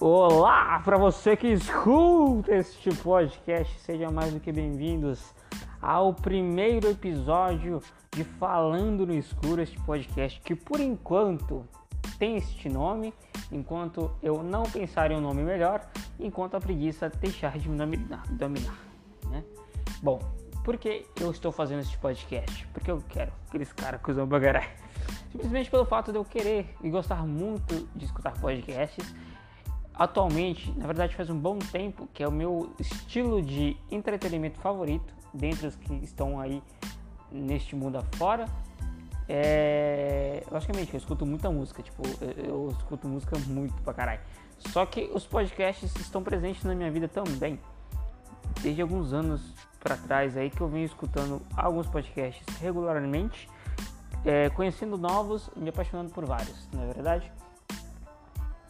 Olá para você que escuta este podcast, sejam mais do que bem-vindos ao primeiro episódio de Falando no Escuro, este podcast que por enquanto tem este nome, enquanto eu não pensar em um nome melhor, enquanto a preguiça deixar de me dominar, né? Bom, por que eu estou fazendo este podcast? Porque eu quero aqueles caras que usam bagaré. Simplesmente pelo fato de eu querer e gostar muito de escutar podcasts Atualmente, na verdade faz um bom tempo que é o meu estilo de entretenimento favorito, dentre os que estão aí neste mundo afora. É... Logicamente, eu escuto muita música, tipo, eu, escuto música muito pra caralho. Só que os podcasts estão presentes na minha vida também. Desde alguns anos para trás aí que eu venho escutando alguns podcasts regularmente, é, conhecendo novos me apaixonando por vários, não é verdade?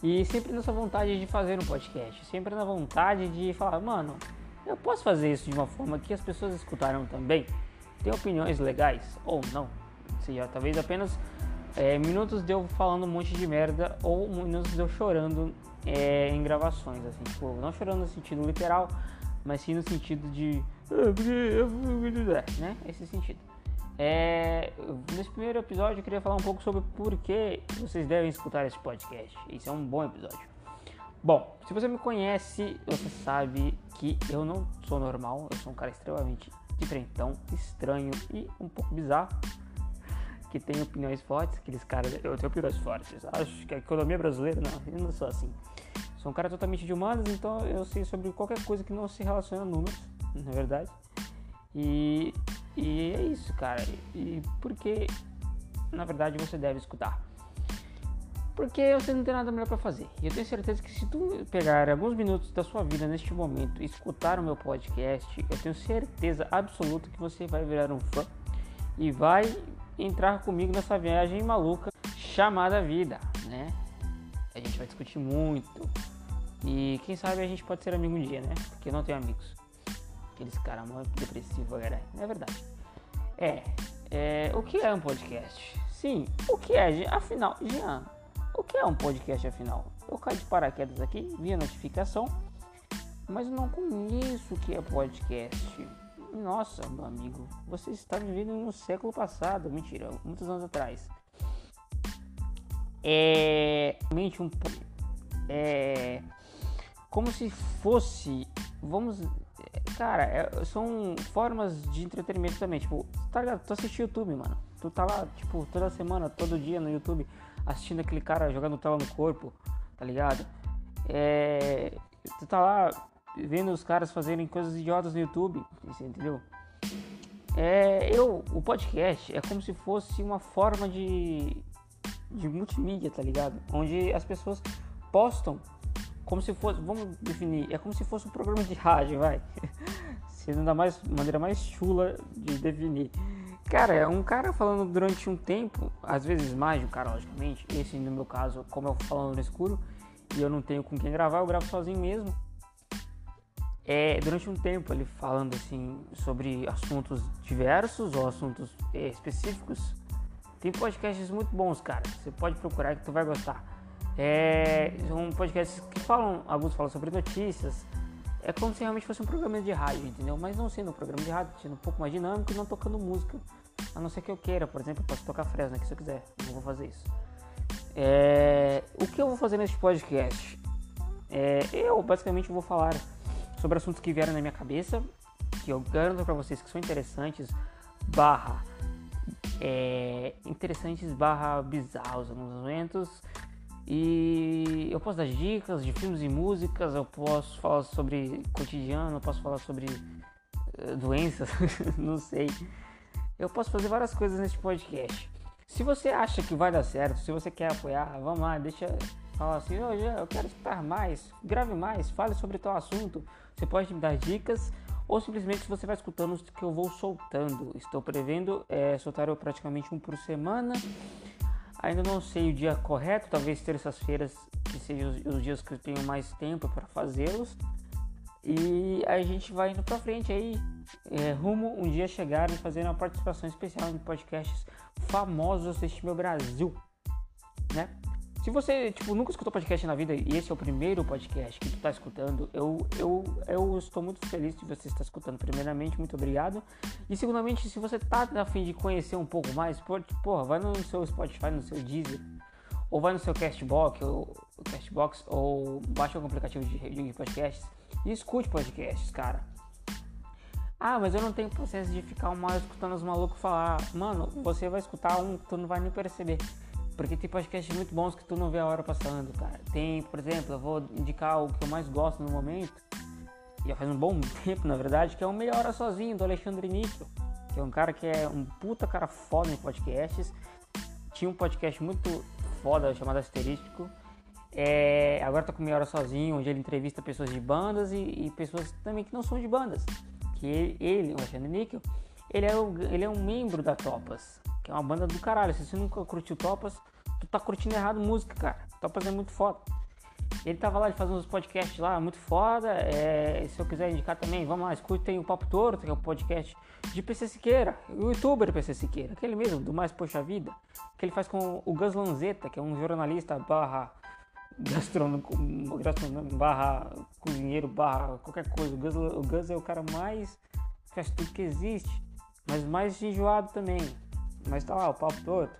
E sempre nessa vontade de fazer um podcast, sempre na vontade de falar, mano, eu posso fazer isso de uma forma que as pessoas escutarão também, tem opiniões legais ou não, seja, talvez apenas é, minutos de eu falando um monte de merda ou minutos de eu chorando é, em gravações, assim, tipo, não chorando no sentido literal, mas sim no sentido de, né, esse sentido. É, nesse primeiro episódio eu queria falar um pouco sobre por que vocês devem escutar esse podcast. Isso é um bom episódio. Bom, se você me conhece, você sabe que eu não sou normal, eu sou um cara extremamente diferentão, estranho e um pouco bizarro, que tem opiniões fortes, aqueles caras, eu tenho opiniões fortes, acho que a economia brasileira, não, eu não sou assim. Sou um cara totalmente de humanas, então eu sei sobre qualquer coisa que não se relaciona a números, na verdade. E e é isso, cara. E porque, na verdade, você deve escutar. Porque você não tem nada melhor para fazer. E eu tenho certeza que se tu pegar alguns minutos da sua vida neste momento e escutar o meu podcast, eu tenho certeza absoluta que você vai virar um fã e vai entrar comigo nessa viagem maluca chamada vida, né? A gente vai discutir muito. E quem sabe a gente pode ser amigo um dia, né? Porque eu não tenho amigos. Aqueles caras muito depressivos, galera. É verdade. É, é, o que é um podcast? Sim, o que é, afinal, Jean, o que é um podcast afinal? Eu caí de paraquedas aqui, vi a notificação, mas não conheço o que é podcast. Nossa, meu amigo, você está vivendo no século passado, mentira, muitos anos atrás. É, mente um é como se fosse, vamos Cara, é, são formas de entretenimento também. Tipo, tá ligado? Tu assiste YouTube, mano. Tu tá lá, tipo, toda semana, todo dia no YouTube, assistindo aquele cara jogando tela no corpo, tá ligado? É, tu tá lá vendo os caras fazerem coisas idiotas no YouTube, entendeu? É, eu, o podcast é como se fosse uma forma de, de multimídia, tá ligado? Onde as pessoas postam como se fosse, vamos definir, é como se fosse um programa de rádio, vai. Sendo da mais, maneira mais chula de definir. Cara, é um cara falando durante um tempo, às vezes mais de um cara, logicamente. Esse no meu caso, como eu falando no escuro, e eu não tenho com quem gravar, eu gravo sozinho mesmo. É, durante um tempo ele falando assim sobre assuntos diversos ou assuntos é, específicos. Tem podcasts muito bons, cara. Você pode procurar que tu vai gostar. É, são podcasts que falam, alguns falam sobre notícias. É como se realmente fosse um programa de rádio, entendeu? Mas não sendo um programa de rádio, sendo um pouco mais dinâmico e não tocando música. A não ser que eu queira, por exemplo, eu posso tocar Fresno aqui se eu quiser. Não vou fazer isso. É, o que eu vou fazer neste podcast? É, eu basicamente vou falar sobre assuntos que vieram na minha cabeça, que eu garanto para vocês que são interessantes, barra é, interessantes barra bizarros alguns momentos e eu posso dar dicas de filmes e músicas, eu posso falar sobre cotidiano, eu posso falar sobre uh, doenças, não sei. Eu posso fazer várias coisas nesse podcast. Se você acha que vai dar certo, se você quer apoiar, vamos lá, deixa falar assim, oh, eu quero escutar mais, grave mais, fale sobre tal assunto. Você pode me dar dicas ou simplesmente você vai escutando os que eu vou soltando. Estou prevendo é, soltar eu praticamente um por semana. Ainda não sei o dia correto, talvez terças-feiras que sejam os, dias que eu tenho mais tempo para fazê-los. E a gente vai indo para frente aí, é, rumo um dia chegar e fazer uma participação especial em podcasts famosos deste meu Brasil, né? Se você, tipo, nunca escutou podcast na vida e esse é o primeiro podcast que tu tá escutando, eu, eu, eu estou muito feliz de você estar escutando. Primeiramente, muito obrigado. E segundamente, se você tá a fim de conhecer um pouco mais, porra, vai no seu Spotify, no seu Deezer, ou vai no seu Castbox, ou, Castbox, ou baixa algum aplicativo de, de podcasts e escute podcasts, cara. Ah, mas eu não tenho processo de ficar uma hora escutando os malucos falar. Mano, você vai escutar um, tu não vai nem perceber. Porque tem podcasts muito bons que tu não vê a hora passando, cara. Tem, por exemplo, eu vou indicar o que eu mais gosto no momento, já faz um bom tempo, na verdade, que é o Meia Hora Sozinho, do Alexandre Níquel. Que é um cara que é um puta cara foda em podcasts. Tinha um podcast muito foda chamado Asterístico. É, agora tá com Meia Hora Sozinho, onde ele entrevista pessoas de bandas e, e pessoas também que não são de bandas. Que ele, ele o Alexandre Níquel, ele é, o, ele é um membro da Topas, que é uma banda do caralho. Se você nunca curtiu Topas, tu tá curtindo errado música, cara. Topas é muito foda. Ele tava lá, ele faz uns podcasts lá, muito foda. É, se eu quiser indicar também, vamos lá, escutem o Papo Torto, que é o um podcast de PC Siqueira, o youtuber PC Siqueira, aquele mesmo, do Mais Poxa Vida, que ele faz com o Gus Lanzetta, que é um jornalista barra gastronômico, barra cozinheiro, barra qualquer coisa. O Gus, o Gus é o cara mais tudo que existe, mas mais enjoado também. Mas tá lá, o papo todo.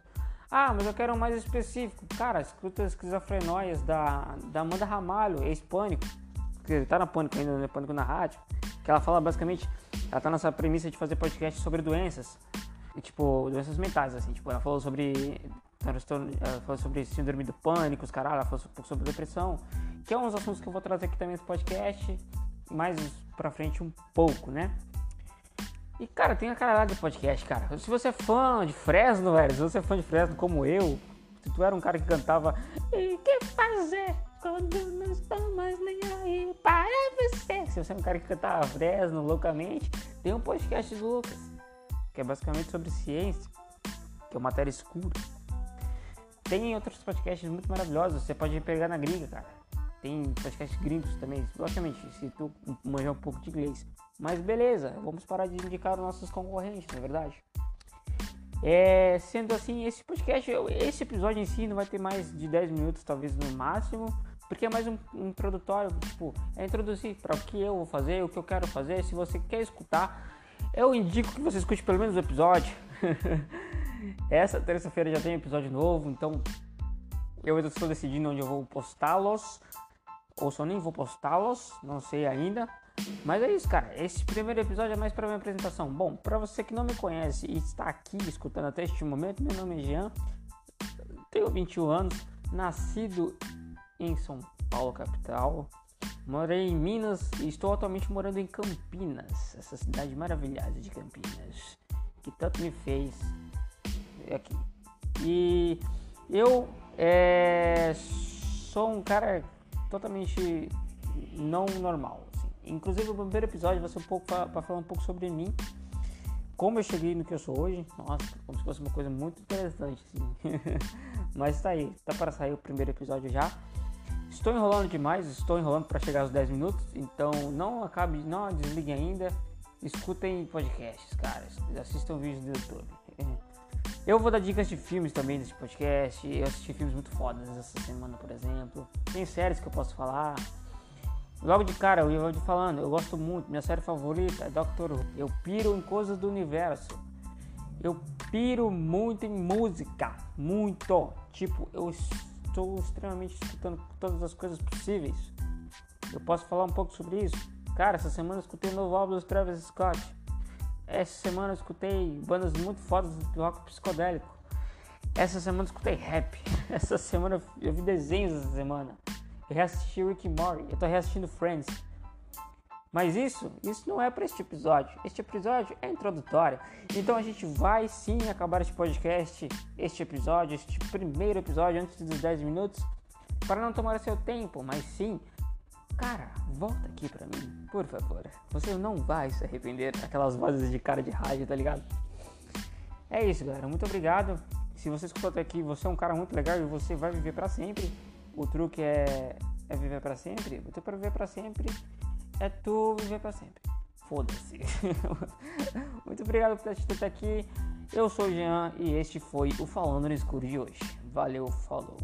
Ah, mas eu quero um mais específico. Cara, escuta as esquizofrenóias da, da Amanda Ramalho, ex-pânico. Que tá na pânico ainda, né? Pânico na rádio. Que ela fala basicamente, ela tá nessa premissa de fazer podcast sobre doenças. E, tipo, doenças mentais, assim. Tipo, ela falou sobre. Ela falou sobre síndrome do pânico, os caralho, ela falou um pouco sobre depressão. Que é uns assuntos que eu vou trazer aqui também no podcast. Mais pra frente um pouco, né? E, cara, tem a caralhada de podcast, cara. Se você é fã de Fresno, velho, se você é fã de Fresno como eu, se tu era um cara que cantava E que fazer quando não estou mais nem aí para você? Se você é um cara que cantava Fresno loucamente, tem um podcast do Lucas, que é basicamente sobre ciência, que é uma matéria escura. Tem outros podcasts muito maravilhosos, você pode pegar na gringa, cara. Tem podcasts gringos também, logicamente, se tu manjar um pouco de inglês. Mas beleza, vamos parar de indicar os nossos concorrentes, na é verdade. É, sendo assim, esse podcast, esse episódio em si não vai ter mais de 10 minutos, talvez no máximo, porque é mais um, um introdutório, tipo, é introduzir para o que eu vou fazer, o que eu quero fazer. Se você quer escutar, eu indico que você escute pelo menos o episódio. Essa terça-feira já tem episódio novo, então eu estou decidindo onde eu vou postá-los, ou só nem vou postá-los, não sei ainda. Mas é isso, cara. Esse primeiro episódio é mais para minha apresentação. Bom, para você que não me conhece e está aqui escutando até este momento, meu nome é Jean, tenho 21 anos, nascido em São Paulo, capital. Morei em Minas e estou atualmente morando em Campinas, essa cidade maravilhosa de Campinas, que tanto me fez aqui. E eu é, sou um cara totalmente não normal. Inclusive o primeiro episódio vai ser um pouco para falar um pouco sobre mim, como eu cheguei no que eu sou hoje. Nossa, como se fosse uma coisa muito interessante, sim. Mas tá aí, tá para sair o primeiro episódio já. Estou enrolando demais, estou enrolando para chegar aos 10 minutos, então não acabe, não desliguem ainda. Escutem podcasts, cara. Assistam vídeos do YouTube. Eu vou dar dicas de filmes também nesse podcast. Eu assisti filmes muito fodas essa semana, por exemplo. Tem séries que eu posso falar. Logo de cara, vou te falando, eu gosto muito, minha série favorita é Doctor Who. Eu piro em coisas do universo. Eu piro muito em música, muito. Tipo, eu estou extremamente escutando todas as coisas possíveis. Eu posso falar um pouco sobre isso? Cara, essa semana eu escutei o novo álbum do Travis Scott. Essa semana eu escutei bandas muito fodas do rock psicodélico. Essa semana eu escutei rap. Essa semana eu vi desenhos essa semana. Eu reassisti Rick Morty, eu tô reassistindo Friends. Mas isso, isso não é para este episódio. Este episódio é introdutório. Então a gente vai sim acabar este podcast, este episódio, este primeiro episódio antes dos 10 minutos, para não tomar seu tempo, mas sim, cara, volta aqui para mim, por favor. Você não vai se arrepender daquelas vozes de cara de rádio, tá ligado? É isso, galera. Muito obrigado. Se você escutou até aqui, você é um cara muito legal e você vai viver para sempre o truque é, é viver para sempre. O truque para viver para sempre é tu viver para sempre. Foda-se. Muito obrigado por ter assistido até aqui. Eu sou o Jean e este foi o Falando no Escuro de hoje. Valeu, falou.